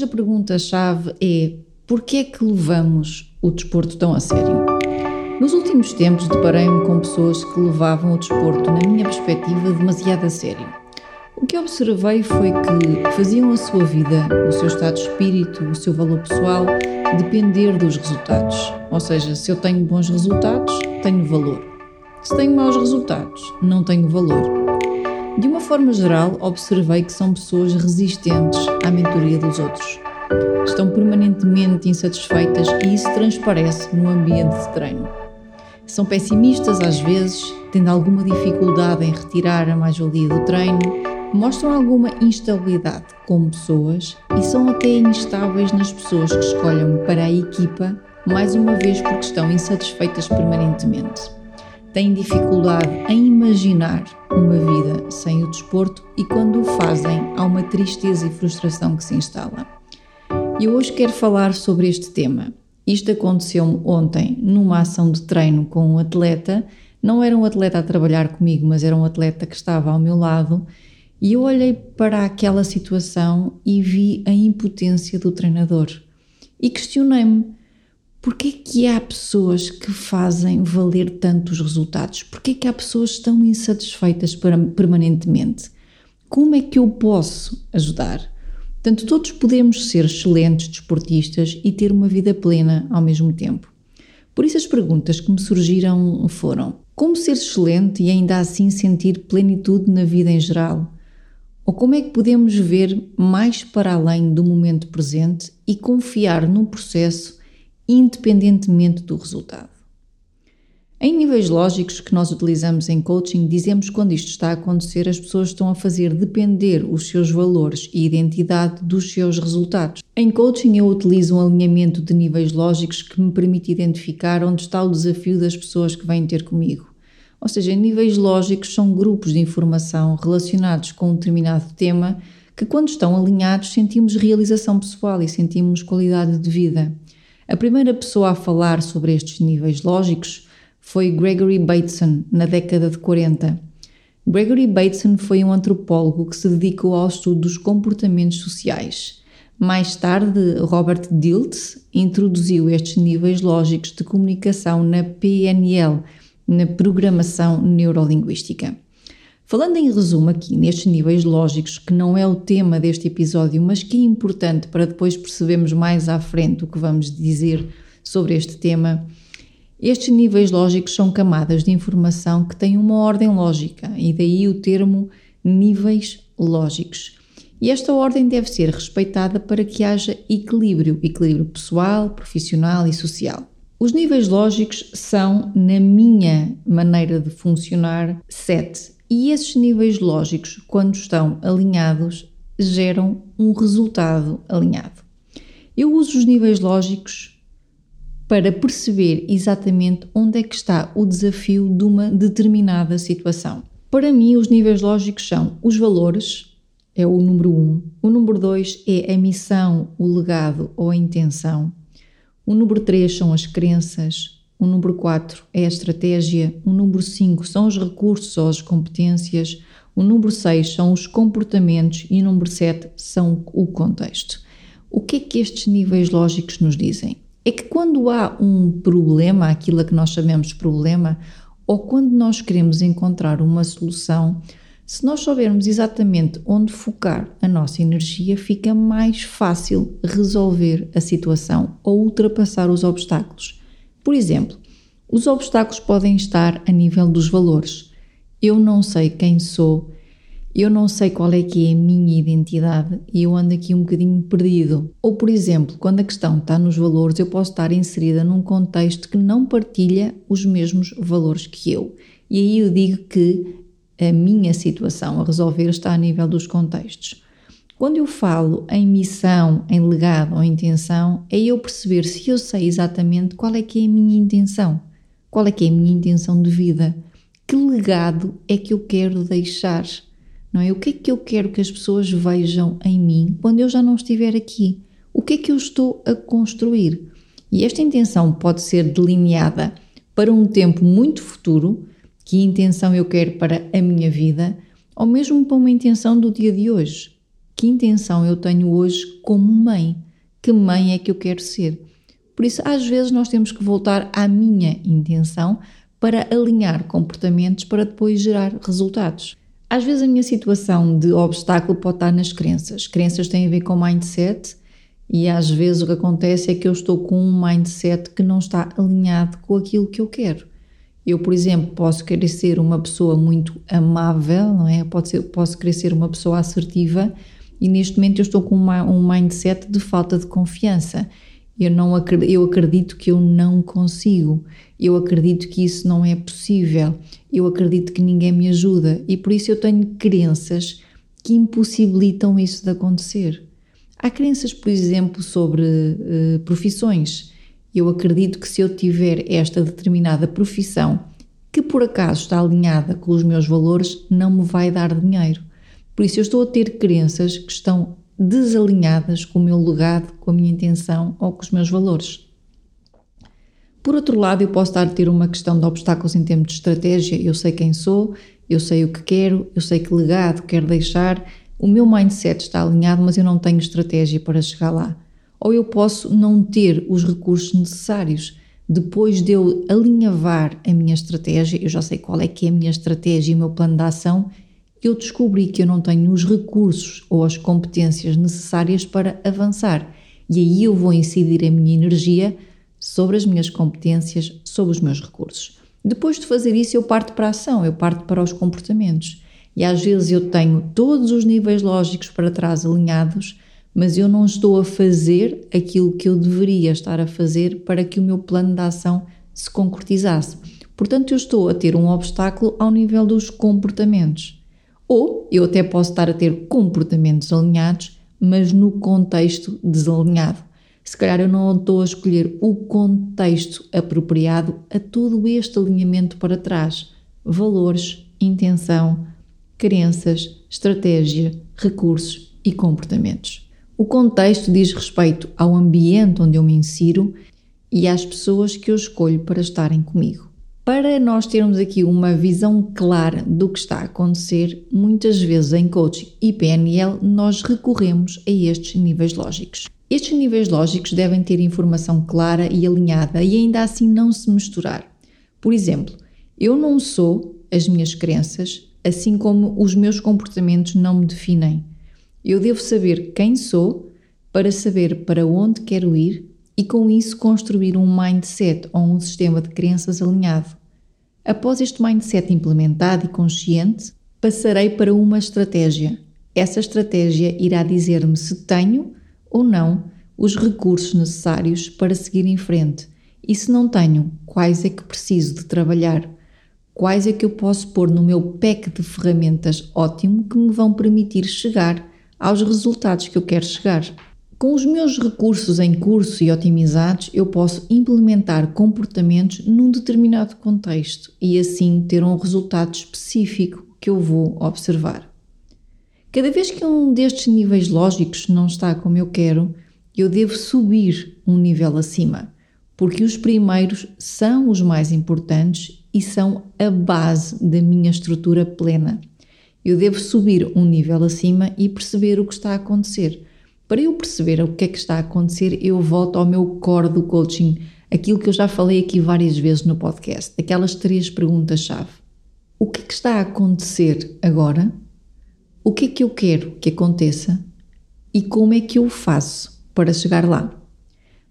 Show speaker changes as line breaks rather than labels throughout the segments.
Hoje a pergunta-chave é: por que é que levamos o desporto tão a sério? Nos últimos tempos deparei-me com pessoas que levavam o desporto, na minha perspectiva, demasiado a sério. O que observei foi que faziam a sua vida, o seu estado de espírito, o seu valor pessoal depender dos resultados. Ou seja, se eu tenho bons resultados, tenho valor. Se tenho maus resultados, não tenho valor. De uma forma geral, observei que são pessoas resistentes à mentoria dos outros. Estão permanentemente insatisfeitas e isso transparece no ambiente de treino. São pessimistas às vezes, tendo alguma dificuldade em retirar a mais-valia do treino, mostram alguma instabilidade como pessoas e são até instáveis nas pessoas que escolhem para a equipa, mais uma vez porque estão insatisfeitas permanentemente têm dificuldade em imaginar uma vida sem o desporto e quando o fazem há uma tristeza e frustração que se instala. E hoje quero falar sobre este tema. Isto aconteceu-me ontem numa ação de treino com um atleta. Não era um atleta a trabalhar comigo, mas era um atleta que estava ao meu lado. E eu olhei para aquela situação e vi a impotência do treinador. E questionei-me: Porquê que há pessoas que fazem valer tanto os resultados? Porquê que há pessoas tão insatisfeitas permanentemente? Como é que eu posso ajudar? Portanto, todos podemos ser excelentes desportistas e ter uma vida plena ao mesmo tempo. Por isso, as perguntas que me surgiram foram: como ser excelente e ainda assim sentir plenitude na vida em geral? Ou como é que podemos ver mais para além do momento presente e confiar no processo independentemente do resultado. Em níveis lógicos que nós utilizamos em coaching, dizemos quando isto está a acontecer, as pessoas estão a fazer depender os seus valores e identidade dos seus resultados. Em coaching, eu utilizo um alinhamento de níveis lógicos que me permite identificar onde está o desafio das pessoas que vêm ter comigo. Ou seja, níveis lógicos são grupos de informação relacionados com um determinado tema que, quando estão alinhados, sentimos realização pessoal e sentimos qualidade de vida. A primeira pessoa a falar sobre estes níveis lógicos foi Gregory Bateson, na década de 40. Gregory Bateson foi um antropólogo que se dedicou ao estudo dos comportamentos sociais. Mais tarde, Robert Dilts introduziu estes níveis lógicos de comunicação na PNL, na Programação Neurolinguística. Falando em resumo aqui nestes níveis lógicos, que não é o tema deste episódio, mas que é importante para depois percebermos mais à frente o que vamos dizer sobre este tema, estes níveis lógicos são camadas de informação que têm uma ordem lógica e daí o termo níveis lógicos. E esta ordem deve ser respeitada para que haja equilíbrio, equilíbrio pessoal, profissional e social. Os níveis lógicos são, na minha maneira de funcionar, sete e esses níveis lógicos, quando estão alinhados, geram um resultado alinhado. Eu uso os níveis lógicos para perceber exatamente onde é que está o desafio de uma determinada situação. Para mim, os níveis lógicos são os valores, é o número 1. Um. O número 2 é a missão, o legado ou a intenção. O número 3 são as crenças, o número 4 é a estratégia. O número 5 são os recursos ou as competências. O número 6 são os comportamentos e o número 7 são o contexto. O que é que estes níveis lógicos nos dizem? É que quando há um problema, aquilo que nós chamamos problema, ou quando nós queremos encontrar uma solução, se nós soubermos exatamente onde focar a nossa energia, fica mais fácil resolver a situação ou ultrapassar os obstáculos. Por exemplo, os obstáculos podem estar a nível dos valores. Eu não sei quem sou eu não sei qual é que é a minha identidade e eu ando aqui um bocadinho perdido. Ou, por exemplo, quando a questão está nos valores, eu posso estar inserida num contexto que não partilha os mesmos valores que eu. E aí eu digo que a minha situação a resolver está a nível dos contextos. Quando eu falo em missão, em legado ou intenção, é eu perceber se eu sei exatamente qual é que é a minha intenção, qual é que é a minha intenção de vida, que legado é que eu quero deixar não é? O que é que eu quero que as pessoas vejam em mim quando eu já não estiver aqui? O que é que eu estou a construir? E esta intenção pode ser delineada para um tempo muito futuro, que intenção eu quero para a minha vida, ou mesmo para uma intenção do dia de hoje. Que intenção eu tenho hoje como mãe? Que mãe é que eu quero ser? Por isso, às vezes, nós temos que voltar à minha intenção para alinhar comportamentos para depois gerar resultados. Às vezes a minha situação de obstáculo pode estar nas crenças. Crenças têm a ver com mindset e às vezes o que acontece é que eu estou com um mindset que não está alinhado com aquilo que eu quero. Eu, por exemplo, posso querer ser uma pessoa muito amável, não é? Pode ser, posso querer ser uma pessoa assertiva e neste momento eu estou com uma, um mindset de falta de confiança. Eu, não acredito, eu acredito que eu não consigo, eu acredito que isso não é possível, eu acredito que ninguém me ajuda e por isso eu tenho crenças que impossibilitam isso de acontecer. Há crenças, por exemplo, sobre uh, profissões. Eu acredito que se eu tiver esta determinada profissão que por acaso está alinhada com os meus valores, não me vai dar dinheiro. Por isso eu estou a ter crenças que estão desalinhadas com o meu legado, com a minha intenção ou com os meus valores. Por outro lado, eu posso estar a ter uma questão de obstáculos em termos de estratégia. Eu sei quem sou, eu sei o que quero, eu sei que legado quero deixar, o meu mindset está alinhado, mas eu não tenho estratégia para chegar lá. Ou eu posso não ter os recursos necessários. Depois de eu alinhavar a minha estratégia, eu já sei qual é que é a minha estratégia e o meu plano de ação, eu descobri que eu não tenho os recursos ou as competências necessárias para avançar. E aí eu vou incidir a minha energia sobre as minhas competências, sobre os meus recursos. Depois de fazer isso, eu parto para a ação, eu parto para os comportamentos. E às vezes eu tenho todos os níveis lógicos para trás alinhados, mas eu não estou a fazer aquilo que eu deveria estar a fazer para que o meu plano de ação se concretizasse. Portanto, eu estou a ter um obstáculo ao nível dos comportamentos. Ou eu até posso estar a ter comportamentos alinhados, mas no contexto desalinhado se calhar eu não estou a escolher o contexto apropriado a todo este alinhamento para trás. Valores, intenção, crenças, estratégia, recursos e comportamentos. O contexto diz respeito ao ambiente onde eu me insiro e às pessoas que eu escolho para estarem comigo. Para nós termos aqui uma visão clara do que está a acontecer, muitas vezes em coaching e PNL nós recorremos a estes níveis lógicos. Estes níveis lógicos devem ter informação clara e alinhada e ainda assim não se misturar. Por exemplo, eu não sou as minhas crenças, assim como os meus comportamentos não me definem. Eu devo saber quem sou para saber para onde quero ir e com isso construir um mindset ou um sistema de crenças alinhado. Após este mindset implementado e consciente, passarei para uma estratégia. Essa estratégia irá dizer-me se tenho ou não os recursos necessários para seguir em frente e se não tenho, quais é que preciso de trabalhar, quais é que eu posso pôr no meu pack de ferramentas ótimo que me vão permitir chegar aos resultados que eu quero chegar. Com os meus recursos em curso e otimizados, eu posso implementar comportamentos num determinado contexto e assim ter um resultado específico que eu vou observar. Cada vez que um destes níveis lógicos não está como eu quero, eu devo subir um nível acima, porque os primeiros são os mais importantes e são a base da minha estrutura plena. Eu devo subir um nível acima e perceber o que está a acontecer. Para eu perceber o que é que está a acontecer, eu volto ao meu core do coaching, aquilo que eu já falei aqui várias vezes no podcast, aquelas três perguntas-chave. O que é que está a acontecer agora? o que é que eu quero que aconteça e como é que eu faço para chegar lá.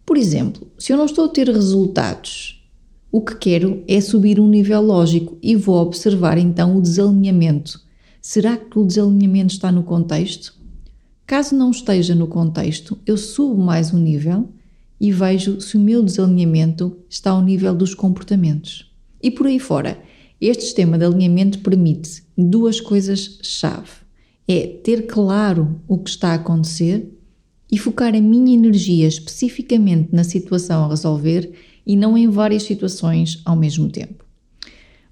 Por exemplo, se eu não estou a ter resultados, o que quero é subir um nível lógico e vou observar então o desalinhamento. Será que o desalinhamento está no contexto? Caso não esteja no contexto, eu subo mais um nível e vejo se o meu desalinhamento está ao nível dos comportamentos. E por aí fora, este sistema de alinhamento permite duas coisas-chave: é ter claro o que está a acontecer e focar a minha energia especificamente na situação a resolver e não em várias situações ao mesmo tempo.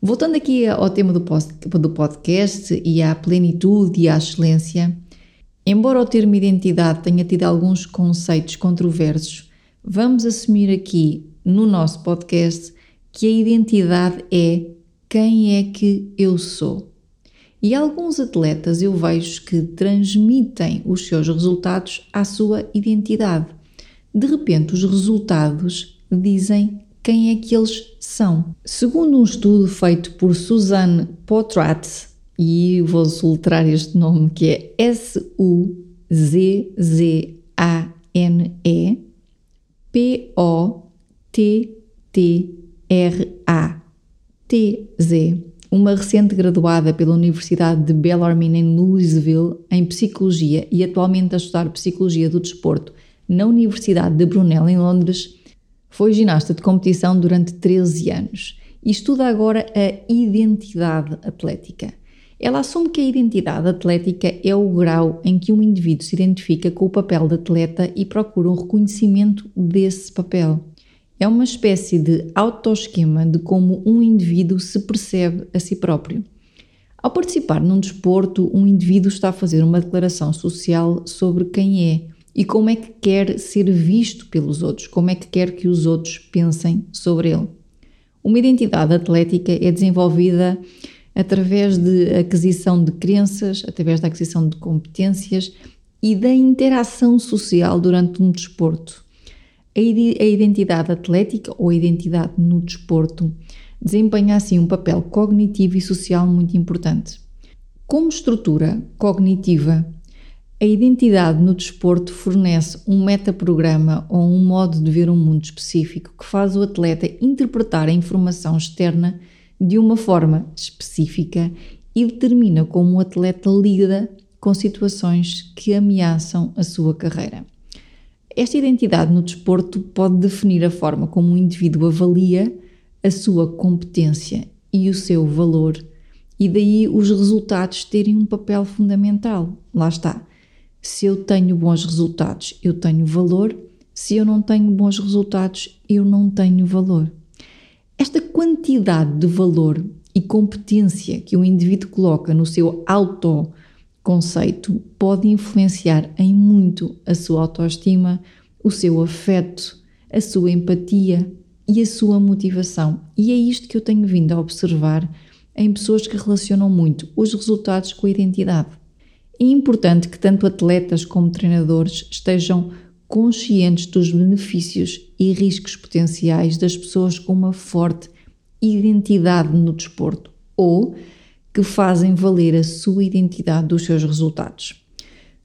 Voltando aqui ao tema do podcast e à plenitude e à excelência, embora o termo identidade tenha tido alguns conceitos controversos, vamos assumir aqui no nosso podcast que a identidade é quem é que eu sou. E alguns atletas eu vejo que transmitem os seus resultados à sua identidade. De repente, os resultados dizem quem é que eles são. Segundo um estudo feito por Suzanne Potrat, e vou soletrar este nome que é S-U-Z-Z-A-N-E P-O-T-T-R-A-T-Z uma recente graduada pela Universidade de Bellarmine em Louisville em Psicologia e atualmente a estudar Psicologia do Desporto na Universidade de Brunel, em Londres, foi ginasta de competição durante 13 anos e estuda agora a identidade atlética. Ela assume que a identidade atlética é o grau em que um indivíduo se identifica com o papel de atleta e procura um reconhecimento desse papel. É uma espécie de autoesquema de como um indivíduo se percebe a si próprio. Ao participar num desporto, um indivíduo está a fazer uma declaração social sobre quem é e como é que quer ser visto pelos outros, como é que quer que os outros pensem sobre ele. Uma identidade atlética é desenvolvida através de aquisição de crenças, através da aquisição de competências e da interação social durante um desporto. A identidade atlética ou a identidade no desporto desempenha assim um papel cognitivo e social muito importante. Como estrutura cognitiva, a identidade no desporto fornece um metaprograma ou um modo de ver um mundo específico que faz o atleta interpretar a informação externa de uma forma específica e determina como o atleta lida com situações que ameaçam a sua carreira. Esta identidade no desporto pode definir a forma como um indivíduo avalia a sua competência e o seu valor, e daí os resultados terem um papel fundamental. Lá está. Se eu tenho bons resultados, eu tenho valor. Se eu não tenho bons resultados, eu não tenho valor. Esta quantidade de valor e competência que o indivíduo coloca no seu auto conceito pode influenciar em muito a sua autoestima, o seu afeto, a sua empatia e a sua motivação. E é isto que eu tenho vindo a observar em pessoas que relacionam muito os resultados com a identidade. É importante que tanto atletas como treinadores estejam conscientes dos benefícios e riscos potenciais das pessoas com uma forte identidade no desporto ou que fazem valer a sua identidade dos seus resultados.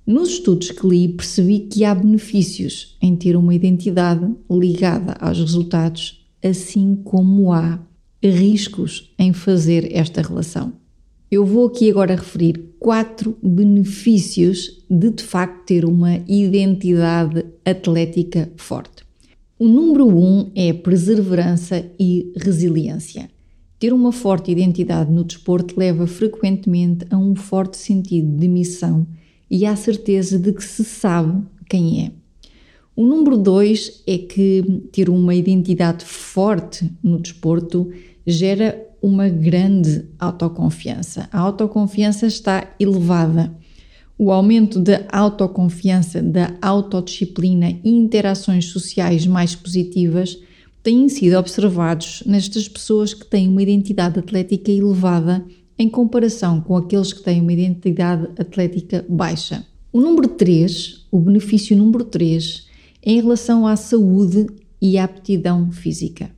Nos estudos que li, percebi que há benefícios em ter uma identidade ligada aos resultados, assim como há riscos em fazer esta relação. Eu vou aqui agora referir quatro benefícios de de facto ter uma identidade atlética forte. O número um é perseverança e resiliência. Ter uma forte identidade no desporto leva frequentemente a um forte sentido de missão e à certeza de que se sabe quem é. O número dois é que ter uma identidade forte no desporto gera uma grande autoconfiança. A autoconfiança está elevada. O aumento da autoconfiança, da autodisciplina e interações sociais mais positivas têm sido observados nestas pessoas que têm uma identidade atlética elevada em comparação com aqueles que têm uma identidade atlética baixa. O número 3, o benefício número 3, é em relação à saúde e à aptidão física.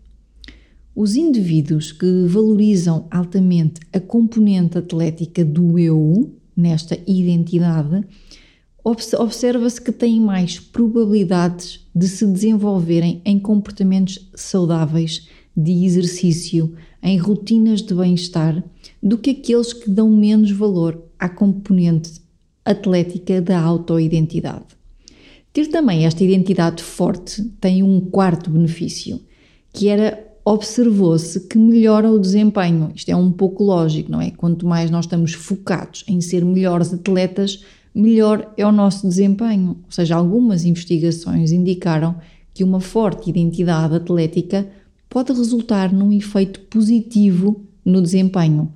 Os indivíduos que valorizam altamente a componente atlética do eu, nesta identidade, observa-se que têm mais probabilidades de se desenvolverem em comportamentos saudáveis, de exercício, em rotinas de bem-estar, do que aqueles que dão menos valor à componente atlética da autoidentidade. Ter também esta identidade forte tem um quarto benefício, que era observou-se que melhora o desempenho. Isto é um pouco lógico, não é? Quanto mais nós estamos focados em ser melhores atletas, melhor é o nosso desempenho. Ou seja, algumas investigações indicaram que uma forte identidade atlética pode resultar num efeito positivo no desempenho.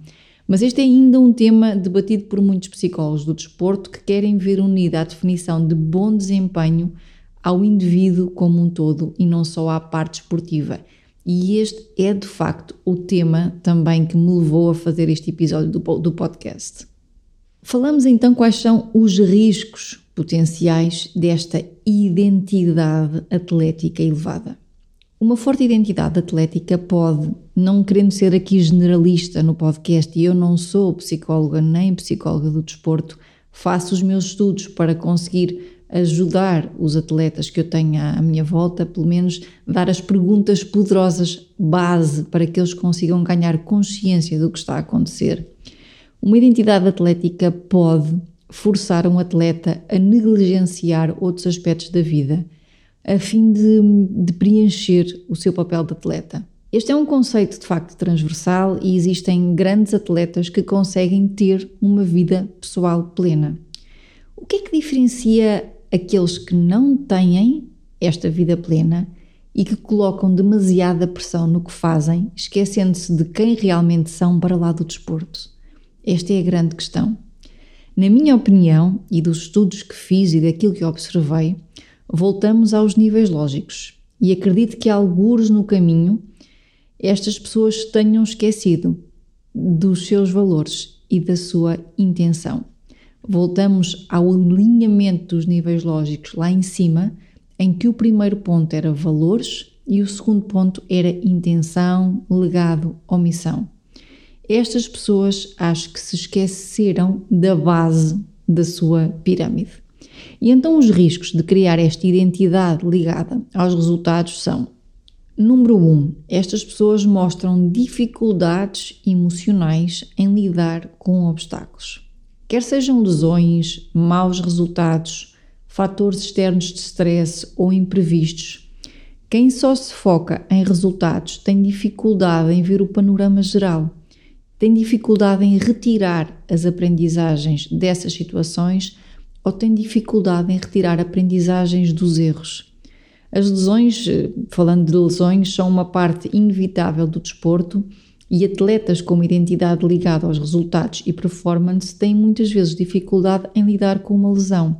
Mas este é ainda um tema debatido por muitos psicólogos do desporto que querem ver unida a definição de bom desempenho ao indivíduo como um todo e não só à parte esportiva. E este é de facto o tema também que me levou a fazer este episódio do, do podcast. Falamos então quais são os riscos potenciais desta identidade atlética elevada. Uma forte identidade atlética pode, não querendo ser aqui generalista no podcast, e eu não sou psicóloga nem psicóloga do desporto, faço os meus estudos para conseguir ajudar os atletas que eu tenho à minha volta, pelo menos dar as perguntas poderosas base para que eles consigam ganhar consciência do que está a acontecer. Uma identidade atlética pode forçar um atleta a negligenciar outros aspectos da vida a fim de, de preencher o seu papel de atleta. Este é um conceito de facto transversal e existem grandes atletas que conseguem ter uma vida pessoal plena. O que é que diferencia aqueles que não têm esta vida plena e que colocam demasiada pressão no que fazem, esquecendo-se de quem realmente são para lá do desporto? Esta é a grande questão. Na minha opinião, e dos estudos que fiz e daquilo que observei, voltamos aos níveis lógicos e acredito que alguns no caminho estas pessoas tenham esquecido dos seus valores e da sua intenção voltamos ao alinhamento dos níveis lógicos lá em cima, em que o primeiro ponto era valores e o segundo ponto era intenção, legado ou missão. Estas pessoas acho que se esqueceram da base da sua pirâmide. E então os riscos de criar esta identidade ligada aos resultados são: número um, estas pessoas mostram dificuldades emocionais em lidar com obstáculos quer sejam lesões, maus resultados, fatores externos de stress ou imprevistos. Quem só se foca em resultados tem dificuldade em ver o panorama geral, tem dificuldade em retirar as aprendizagens dessas situações ou tem dificuldade em retirar aprendizagens dos erros. As lesões, eh, falando de lesões, são uma parte inevitável do desporto e atletas com uma identidade ligada aos resultados e performance têm muitas vezes dificuldade em lidar com uma lesão,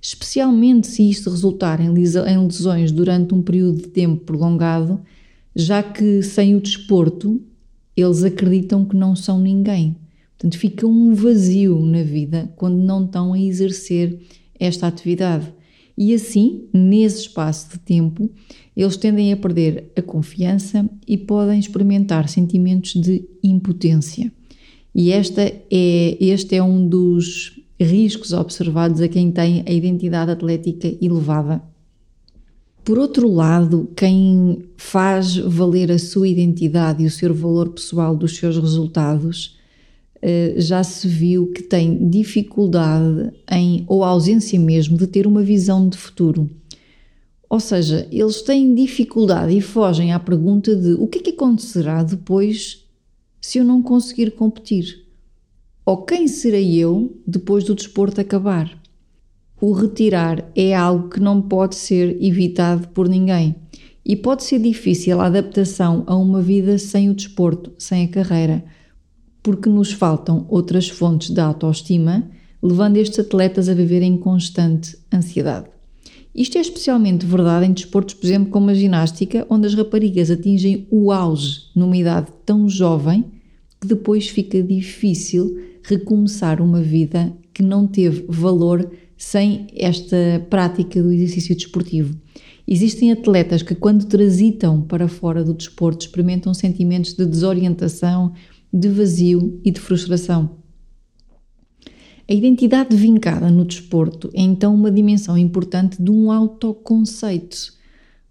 especialmente se isto resultar em lesões durante um período de tempo prolongado, já que sem o desporto eles acreditam que não são ninguém. Portanto, fica um vazio na vida quando não estão a exercer esta atividade. E assim, nesse espaço de tempo, eles tendem a perder a confiança e podem experimentar sentimentos de impotência. E esta é, este é um dos riscos observados a quem tem a identidade atlética elevada. Por outro lado, quem faz valer a sua identidade e o seu valor pessoal dos seus resultados eh, já se viu que tem dificuldade em, ou ausência mesmo, de ter uma visão de futuro. Ou seja, eles têm dificuldade e fogem à pergunta de o que é que acontecerá depois se eu não conseguir competir? Ou quem serei eu depois do desporto acabar? O retirar é algo que não pode ser evitado por ninguém e pode ser difícil a adaptação a uma vida sem o desporto, sem a carreira porque nos faltam outras fontes de autoestima, levando estes atletas a viver em constante ansiedade. Isto é especialmente verdade em desportos, por exemplo, como a ginástica, onde as raparigas atingem o auge numa idade tão jovem que depois fica difícil recomeçar uma vida que não teve valor sem esta prática do exercício desportivo. Existem atletas que, quando transitam para fora do desporto, experimentam sentimentos de desorientação, de vazio e de frustração. A identidade vincada no desporto é então uma dimensão importante de um autoconceito.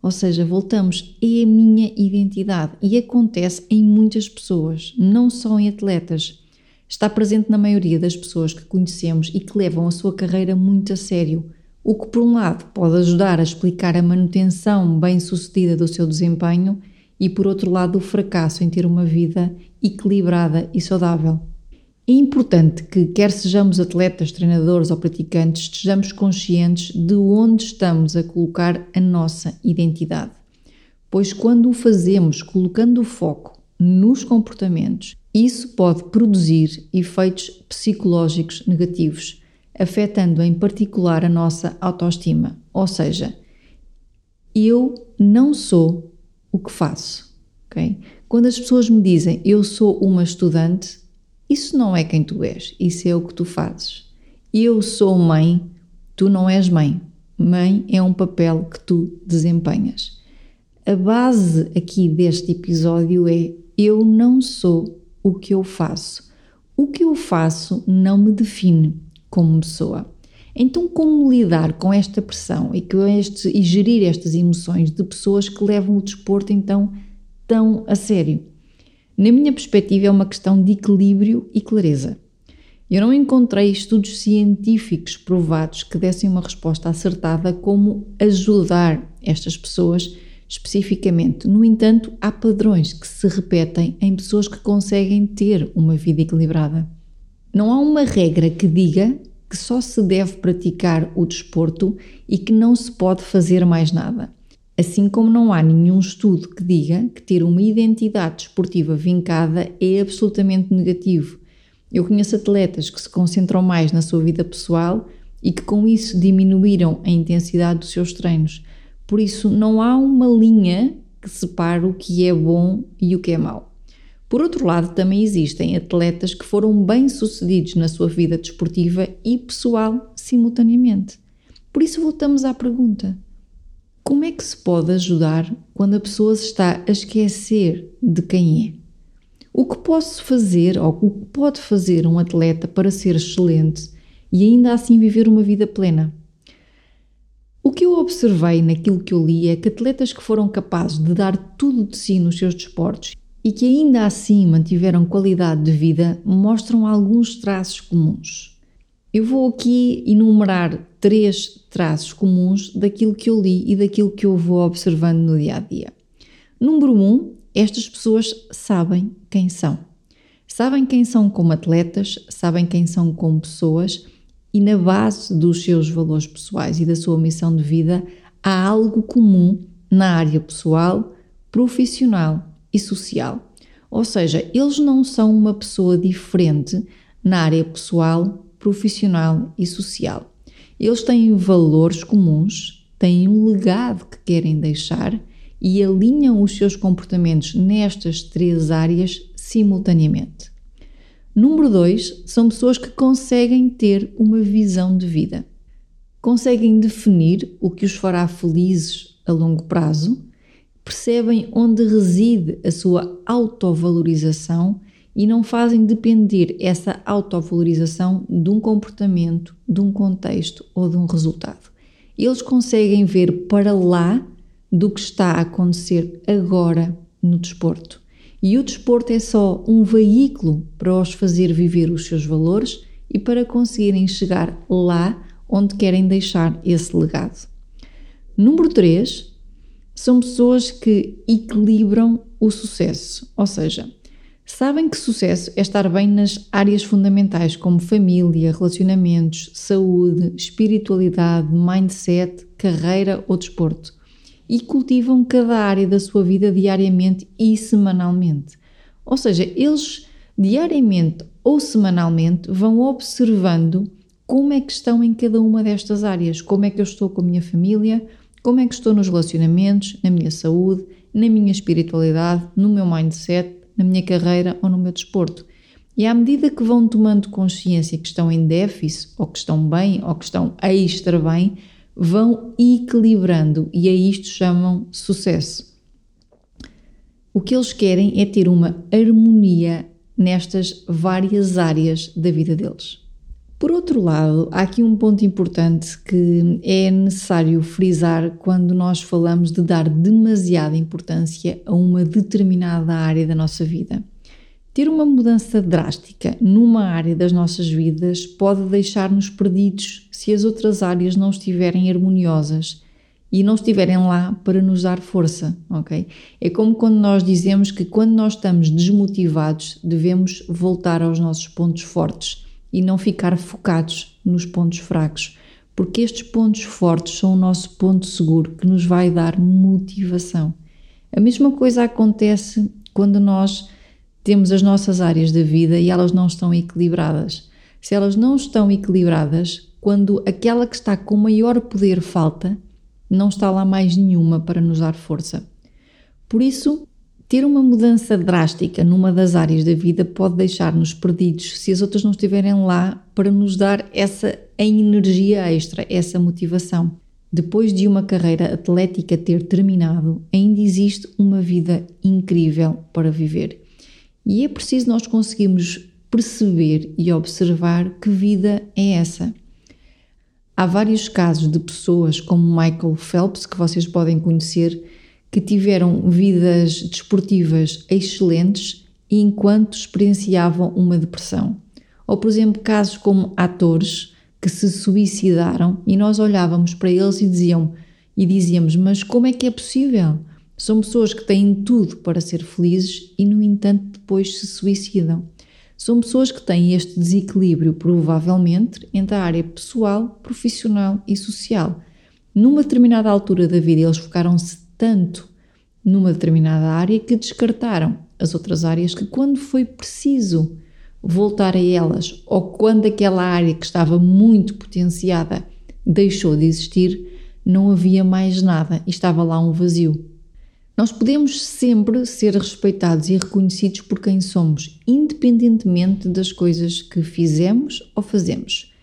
Ou seja, voltamos, é a minha identidade e acontece em muitas pessoas, não só em atletas. está presente na maioria das pessoas que conhecemos e que levam a sua carreira muito a sério, o que, por um lado, pode ajudar a explicar a manutenção bem-sucedida do seu desempenho e, por outro lado, o fracasso em ter uma vida equilibrada e saudável. É importante que, quer sejamos atletas, treinadores ou praticantes, estejamos conscientes de onde estamos a colocar a nossa identidade. Pois, quando o fazemos colocando o foco nos comportamentos, isso pode produzir efeitos psicológicos negativos, afetando em particular a nossa autoestima. Ou seja, eu não sou o que faço. Okay? Quando as pessoas me dizem eu sou uma estudante, isso não é quem tu és, isso é o que tu fazes. Eu sou mãe, tu não és mãe. Mãe é um papel que tu desempenhas. A base aqui deste episódio é eu não sou o que eu faço. O que eu faço não me define como pessoa. Então, como lidar com esta pressão e, com este, e gerir estas emoções de pessoas que levam o desporto então tão a sério? Na minha perspectiva, é uma questão de equilíbrio e clareza. Eu não encontrei estudos científicos provados que dessem uma resposta acertada como ajudar estas pessoas especificamente. No entanto, há padrões que se repetem em pessoas que conseguem ter uma vida equilibrada. Não há uma regra que diga que só se deve praticar o desporto e que não se pode fazer mais nada. Assim como não há nenhum estudo que diga que ter uma identidade desportiva vincada é absolutamente negativo. Eu conheço atletas que se concentram mais na sua vida pessoal e que com isso diminuíram a intensidade dos seus treinos. Por isso, não há uma linha que separe o que é bom e o que é mau. Por outro lado, também existem atletas que foram bem-sucedidos na sua vida desportiva e pessoal simultaneamente. Por isso, voltamos à pergunta: como é que se pode ajudar quando a pessoa se está a esquecer de quem é? O que posso fazer ou o que pode fazer um atleta para ser excelente e ainda assim viver uma vida plena? O que eu observei naquilo que eu li é que atletas que foram capazes de dar tudo de si nos seus desportos e que ainda assim mantiveram qualidade de vida mostram alguns traços comuns. Eu vou aqui enumerar três traços comuns daquilo que eu li e daquilo que eu vou observando no dia a dia. Número um, estas pessoas sabem quem são. Sabem quem são como atletas, sabem quem são como pessoas e na base dos seus valores pessoais e da sua missão de vida há algo comum na área pessoal, profissional e social. Ou seja, eles não são uma pessoa diferente na área pessoal, profissional e social. Eles têm valores comuns, têm um legado que querem deixar e alinham os seus comportamentos nestas três áreas simultaneamente. Número dois, são pessoas que conseguem ter uma visão de vida. Conseguem definir o que os fará felizes a longo prazo, percebem onde reside a sua autovalorização e não fazem depender essa autovalorização de um comportamento, de um contexto ou de um resultado. Eles conseguem ver para lá do que está a acontecer agora no desporto. E o desporto é só um veículo para os fazer viver os seus valores e para conseguirem chegar lá onde querem deixar esse legado. Número 3 são pessoas que equilibram o sucesso, ou seja, sabem que sucesso é estar bem nas áreas fundamentais como família, relacionamentos, saúde, espiritualidade, mindset, carreira ou desporto e cultivam cada área da sua vida diariamente e semanalmente. Ou seja, eles diariamente ou semanalmente vão observando como é que estão em cada uma destas áreas, como é que eu estou com a minha família, como é que estou nos relacionamentos, na minha saúde, na minha espiritualidade, no meu mindset, na minha carreira ou no meu desporto. E à medida que vão tomando consciência que estão em déficit, ou que estão bem, ou que estão extra bem, vão equilibrando e a isto chamam sucesso. O que eles querem é ter uma harmonia nestas várias áreas da vida deles. Por outro lado, há aqui um ponto importante que é necessário frisar quando nós falamos de dar demasiada importância a uma determinada área da nossa vida. Ter uma mudança drástica numa área das nossas vidas pode deixar-nos perdidos se as outras áreas não estiverem harmoniosas e não estiverem lá para nos dar força, ok? É como quando nós dizemos que quando nós estamos desmotivados, devemos voltar aos nossos pontos fortes e não ficar focados nos pontos fracos, porque estes pontos fortes são o nosso ponto seguro que nos vai dar motivação. A mesma coisa acontece quando nós temos as nossas áreas da vida e elas não estão equilibradas. Se elas não estão equilibradas, quando aquela que está com maior poder falta, não está lá mais nenhuma para nos dar força. Por isso, ter uma mudança drástica numa das áreas da vida pode deixar-nos perdidos se as outras não estiverem lá para nos dar essa energia extra, essa motivação. Depois de uma carreira atlética ter terminado, ainda existe uma vida incrível para viver. E é preciso nós conseguirmos perceber e observar que vida é essa. Há vários casos de pessoas como Michael Phelps, que vocês podem conhecer, que tiveram vidas desportivas excelentes enquanto experienciavam uma depressão. Ou, por exemplo, casos como atores que se suicidaram e nós olhávamos para eles e diziam e dizíamos: "Mas como é que é possível? São pessoas que têm tudo para ser felizes e, no entanto, depois se suicidam. São pessoas que têm este desequilíbrio, provavelmente, entre a área pessoal, profissional e social. Numa determinada altura da vida, eles focaram-se tanto numa determinada área que descartaram as outras áreas que, quando foi preciso voltar a elas, ou quando aquela área que estava muito potenciada deixou de existir, não havia mais nada e estava lá um vazio. Nós podemos sempre ser respeitados e reconhecidos por quem somos, independentemente das coisas que fizemos ou fazemos.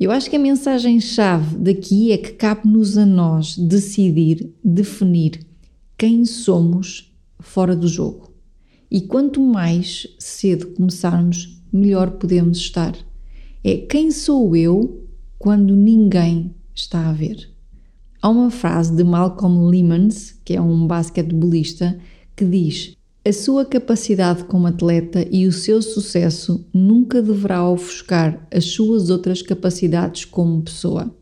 Eu acho que a mensagem-chave daqui é que cabe-nos a nós decidir, definir quem somos fora do jogo. E quanto mais cedo começarmos, melhor podemos estar. É quem sou eu quando ninguém está a ver. Há uma frase de Malcolm Lemons, que é um basquetebolista, que diz: A sua capacidade como atleta e o seu sucesso nunca deverá ofuscar as suas outras capacidades como pessoa.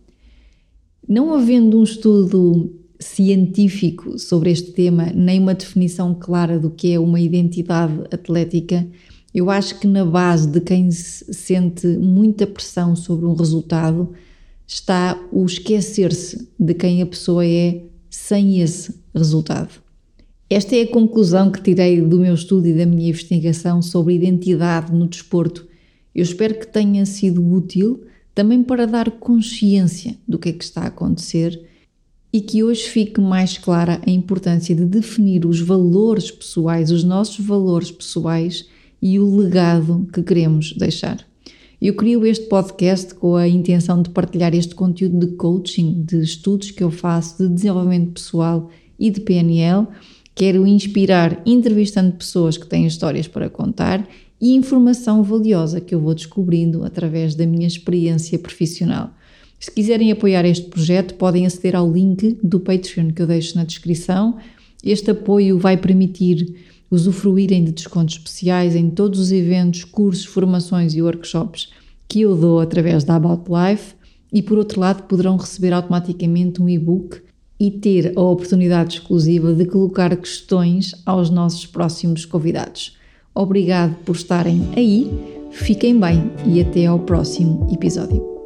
Não havendo um estudo científico sobre este tema, nem uma definição clara do que é uma identidade atlética, eu acho que na base de quem sente muita pressão sobre um resultado está o esquecer-se de quem a pessoa é sem esse resultado. Esta é a conclusão que tirei do meu estudo e da minha investigação sobre identidade no desporto. Eu espero que tenha sido útil também para dar consciência do que é que está a acontecer e que hoje fique mais clara a importância de definir os valores pessoais, os nossos valores pessoais e o legado que queremos deixar. Eu crio este podcast com a intenção de partilhar este conteúdo de coaching, de estudos que eu faço de desenvolvimento pessoal e de PNL. Quero inspirar entrevistando pessoas que têm histórias para contar e informação valiosa que eu vou descobrindo através da minha experiência profissional. Se quiserem apoiar este projeto, podem aceder ao link do Patreon que eu deixo na descrição. Este apoio vai permitir usufruírem de descontos especiais em todos os eventos, cursos, formações e workshops que eu dou através da About Life e, por outro lado, poderão receber automaticamente um e-book e ter a oportunidade exclusiva de colocar questões aos nossos próximos convidados. Obrigado por estarem aí, fiquem bem e até ao próximo episódio.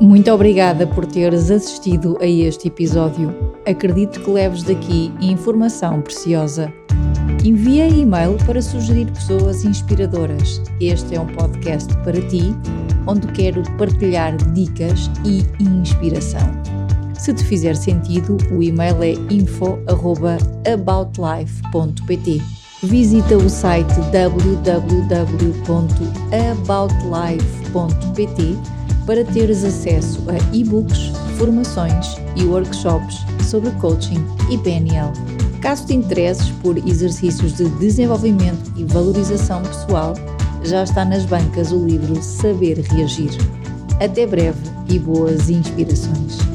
Muito obrigada por teres assistido a este episódio. Acredito que leves daqui informação preciosa. Envia e-mail para sugerir pessoas inspiradoras. Este é um podcast para ti, onde quero partilhar dicas e inspiração. Se te fizer sentido, o e-mail é info@aboutlife.pt. Visita o site www.aboutlife.pt para teres acesso a e-books, formações e workshops sobre coaching e PNL. Caso te interesses por exercícios de desenvolvimento e valorização pessoal, já está nas bancas o livro Saber Reagir. Até breve e boas inspirações!